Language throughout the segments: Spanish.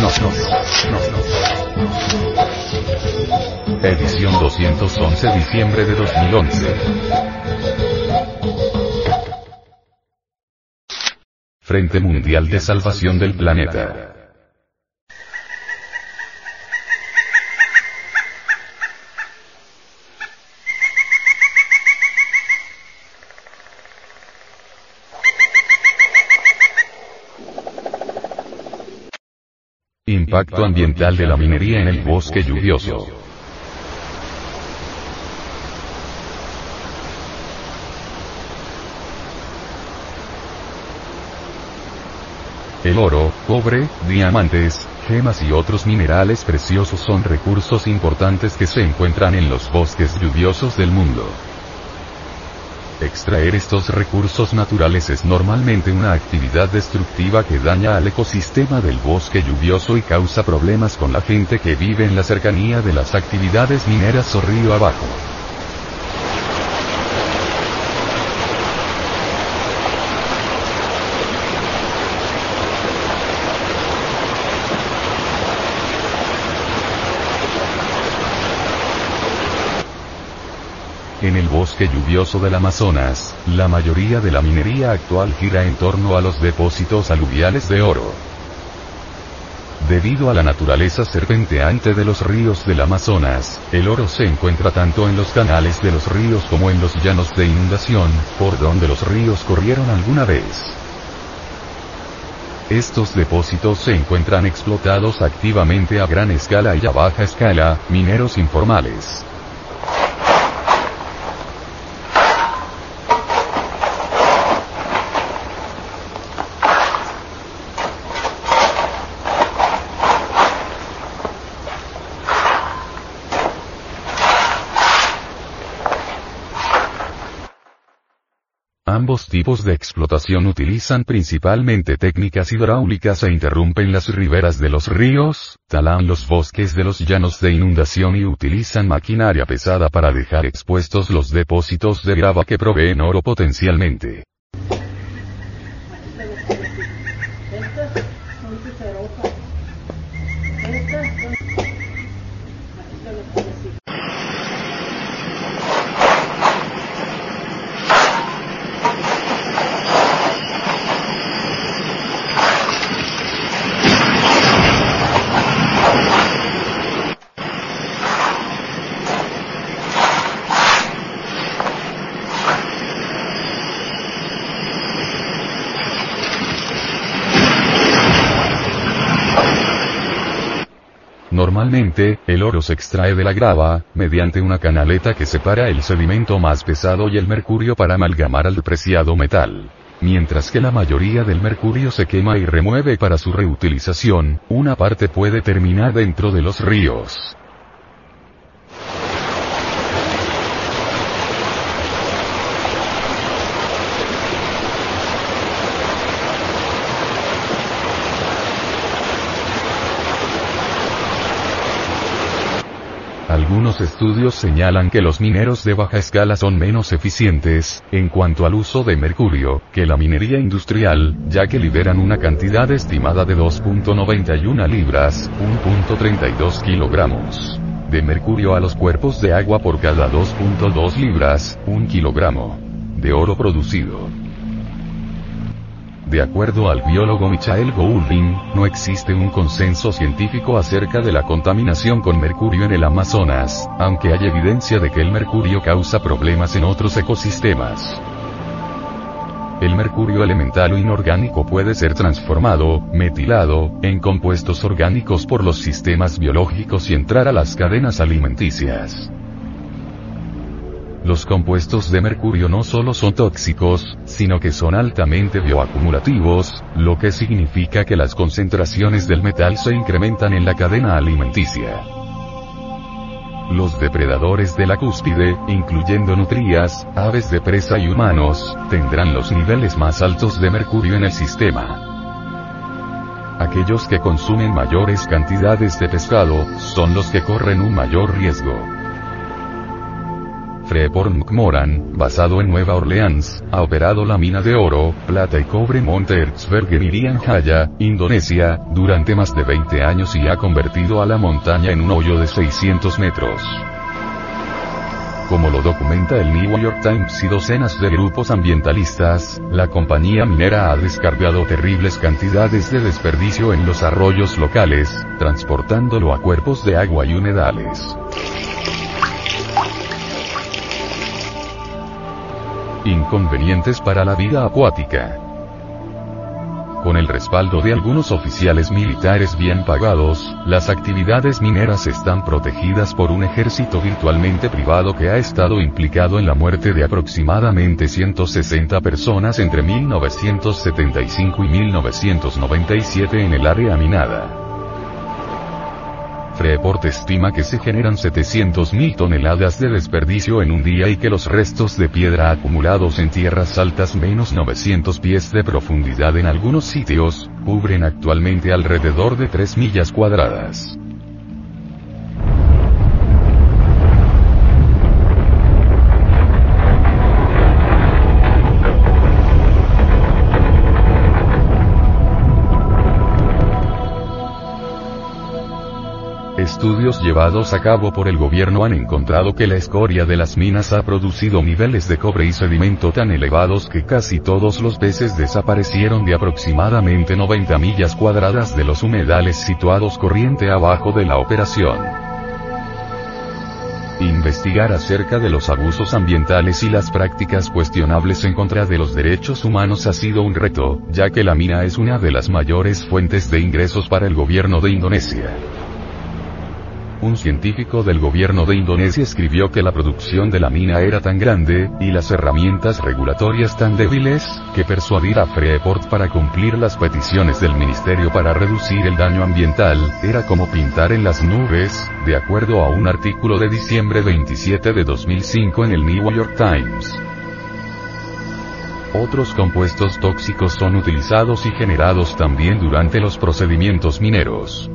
No, no, no, no. Edición 211 diciembre de 2011. Frente Mundial de Salvación del Planeta. Impacto ambiental de la minería en el bosque lluvioso. El oro, cobre, diamantes, gemas y otros minerales preciosos son recursos importantes que se encuentran en los bosques lluviosos del mundo. Extraer estos recursos naturales es normalmente una actividad destructiva que daña al ecosistema del bosque lluvioso y causa problemas con la gente que vive en la cercanía de las actividades mineras o río abajo. En el bosque lluvioso del Amazonas, la mayoría de la minería actual gira en torno a los depósitos aluviales de oro. Debido a la naturaleza serpenteante de los ríos del Amazonas, el oro se encuentra tanto en los canales de los ríos como en los llanos de inundación, por donde los ríos corrieron alguna vez. Estos depósitos se encuentran explotados activamente a gran escala y a baja escala, mineros informales. Ambos tipos de explotación utilizan principalmente técnicas hidráulicas e interrumpen las riberas de los ríos, talan los bosques de los llanos de inundación y utilizan maquinaria pesada para dejar expuestos los depósitos de grava que proveen oro potencialmente. Normalmente, el oro se extrae de la grava, mediante una canaleta que separa el sedimento más pesado y el mercurio para amalgamar al preciado metal. Mientras que la mayoría del mercurio se quema y remueve para su reutilización, una parte puede terminar dentro de los ríos. Algunos estudios señalan que los mineros de baja escala son menos eficientes, en cuanto al uso de mercurio, que la minería industrial, ya que liberan una cantidad estimada de 2.91 libras, 1.32 kilogramos de mercurio a los cuerpos de agua por cada 2.2 libras, 1 kilogramo de oro producido. De acuerdo al biólogo Michael Goulding, no existe un consenso científico acerca de la contaminación con mercurio en el Amazonas, aunque hay evidencia de que el mercurio causa problemas en otros ecosistemas. El mercurio elemental o inorgánico puede ser transformado, metilado, en compuestos orgánicos por los sistemas biológicos y entrar a las cadenas alimenticias. Los compuestos de mercurio no solo son tóxicos, sino que son altamente bioacumulativos, lo que significa que las concentraciones del metal se incrementan en la cadena alimenticia. Los depredadores de la cúspide, incluyendo nutrias, aves de presa y humanos, tendrán los niveles más altos de mercurio en el sistema. Aquellos que consumen mayores cantidades de pescado, son los que corren un mayor riesgo. Freeport McMoran, basado en Nueva Orleans, ha operado la mina de oro, plata y cobre Monte Erzberg en Jaya, Indonesia, durante más de 20 años y ha convertido a la montaña en un hoyo de 600 metros. Como lo documenta el New York Times y docenas de grupos ambientalistas, la compañía minera ha descargado terribles cantidades de desperdicio en los arroyos locales, transportándolo a cuerpos de agua y humedales. Inconvenientes para la vida acuática. Con el respaldo de algunos oficiales militares bien pagados, las actividades mineras están protegidas por un ejército virtualmente privado que ha estado implicado en la muerte de aproximadamente 160 personas entre 1975 y 1997 en el área minada. Freeport estima que se generan 700.000 toneladas de desperdicio en un día y que los restos de piedra acumulados en tierras altas menos 900 pies de profundidad en algunos sitios, cubren actualmente alrededor de 3 millas cuadradas. Estudios llevados a cabo por el gobierno han encontrado que la escoria de las minas ha producido niveles de cobre y sedimento tan elevados que casi todos los peces desaparecieron de aproximadamente 90 millas cuadradas de los humedales situados corriente abajo de la operación. Investigar acerca de los abusos ambientales y las prácticas cuestionables en contra de los derechos humanos ha sido un reto, ya que la mina es una de las mayores fuentes de ingresos para el gobierno de Indonesia. Un científico del gobierno de Indonesia escribió que la producción de la mina era tan grande, y las herramientas regulatorias tan débiles, que persuadir a Freeport para cumplir las peticiones del ministerio para reducir el daño ambiental, era como pintar en las nubes, de acuerdo a un artículo de diciembre 27 de 2005 en el New York Times. Otros compuestos tóxicos son utilizados y generados también durante los procedimientos mineros.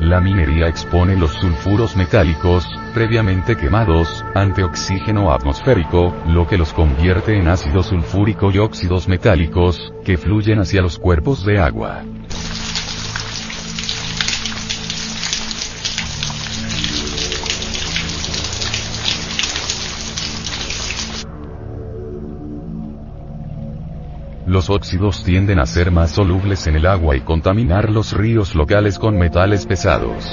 La minería expone los sulfuros metálicos, previamente quemados, ante oxígeno atmosférico, lo que los convierte en ácido sulfúrico y óxidos metálicos, que fluyen hacia los cuerpos de agua. Los óxidos tienden a ser más solubles en el agua y contaminar los ríos locales con metales pesados.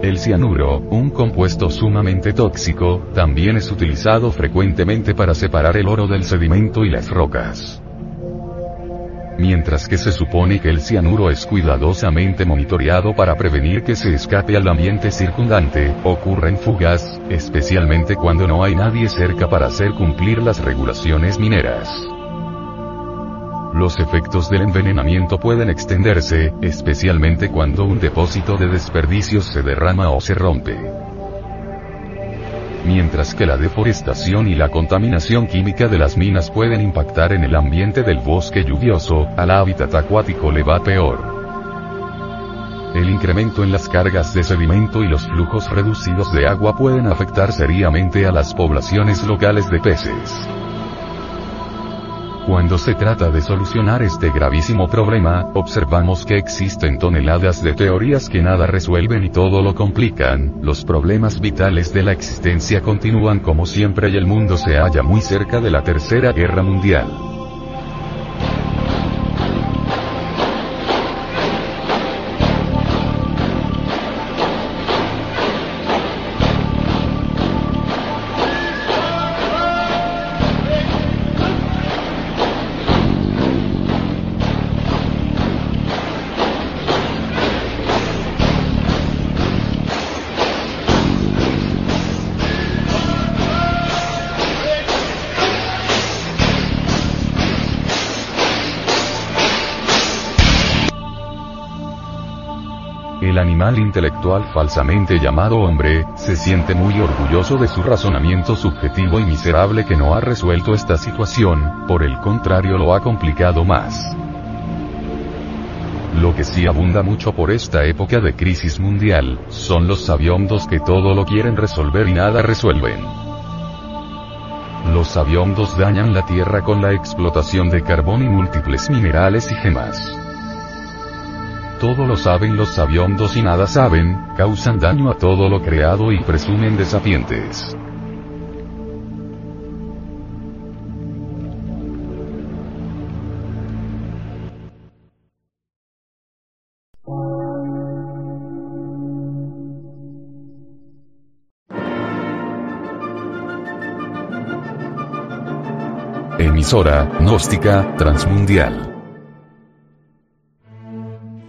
El cianuro, un compuesto sumamente tóxico, también es utilizado frecuentemente para separar el oro del sedimento y las rocas. Mientras que se supone que el cianuro es cuidadosamente monitoreado para prevenir que se escape al ambiente circundante, ocurren fugas, especialmente cuando no hay nadie cerca para hacer cumplir las regulaciones mineras. Los efectos del envenenamiento pueden extenderse, especialmente cuando un depósito de desperdicios se derrama o se rompe mientras que la deforestación y la contaminación química de las minas pueden impactar en el ambiente del bosque lluvioso, al hábitat acuático le va peor. El incremento en las cargas de sedimento y los flujos reducidos de agua pueden afectar seriamente a las poblaciones locales de peces. Cuando se trata de solucionar este gravísimo problema, observamos que existen toneladas de teorías que nada resuelven y todo lo complican, los problemas vitales de la existencia continúan como siempre y el mundo se halla muy cerca de la Tercera Guerra Mundial. Animal intelectual falsamente llamado hombre, se siente muy orgulloso de su razonamiento subjetivo y miserable que no ha resuelto esta situación, por el contrario lo ha complicado más. Lo que sí abunda mucho por esta época de crisis mundial, son los sabiondos que todo lo quieren resolver y nada resuelven. Los sabiondos dañan la tierra con la explotación de carbón y múltiples minerales y gemas. Todo lo saben los sabiondos y nada saben, causan daño a todo lo creado y presumen de sapientes. Emisora, gnóstica, transmundial.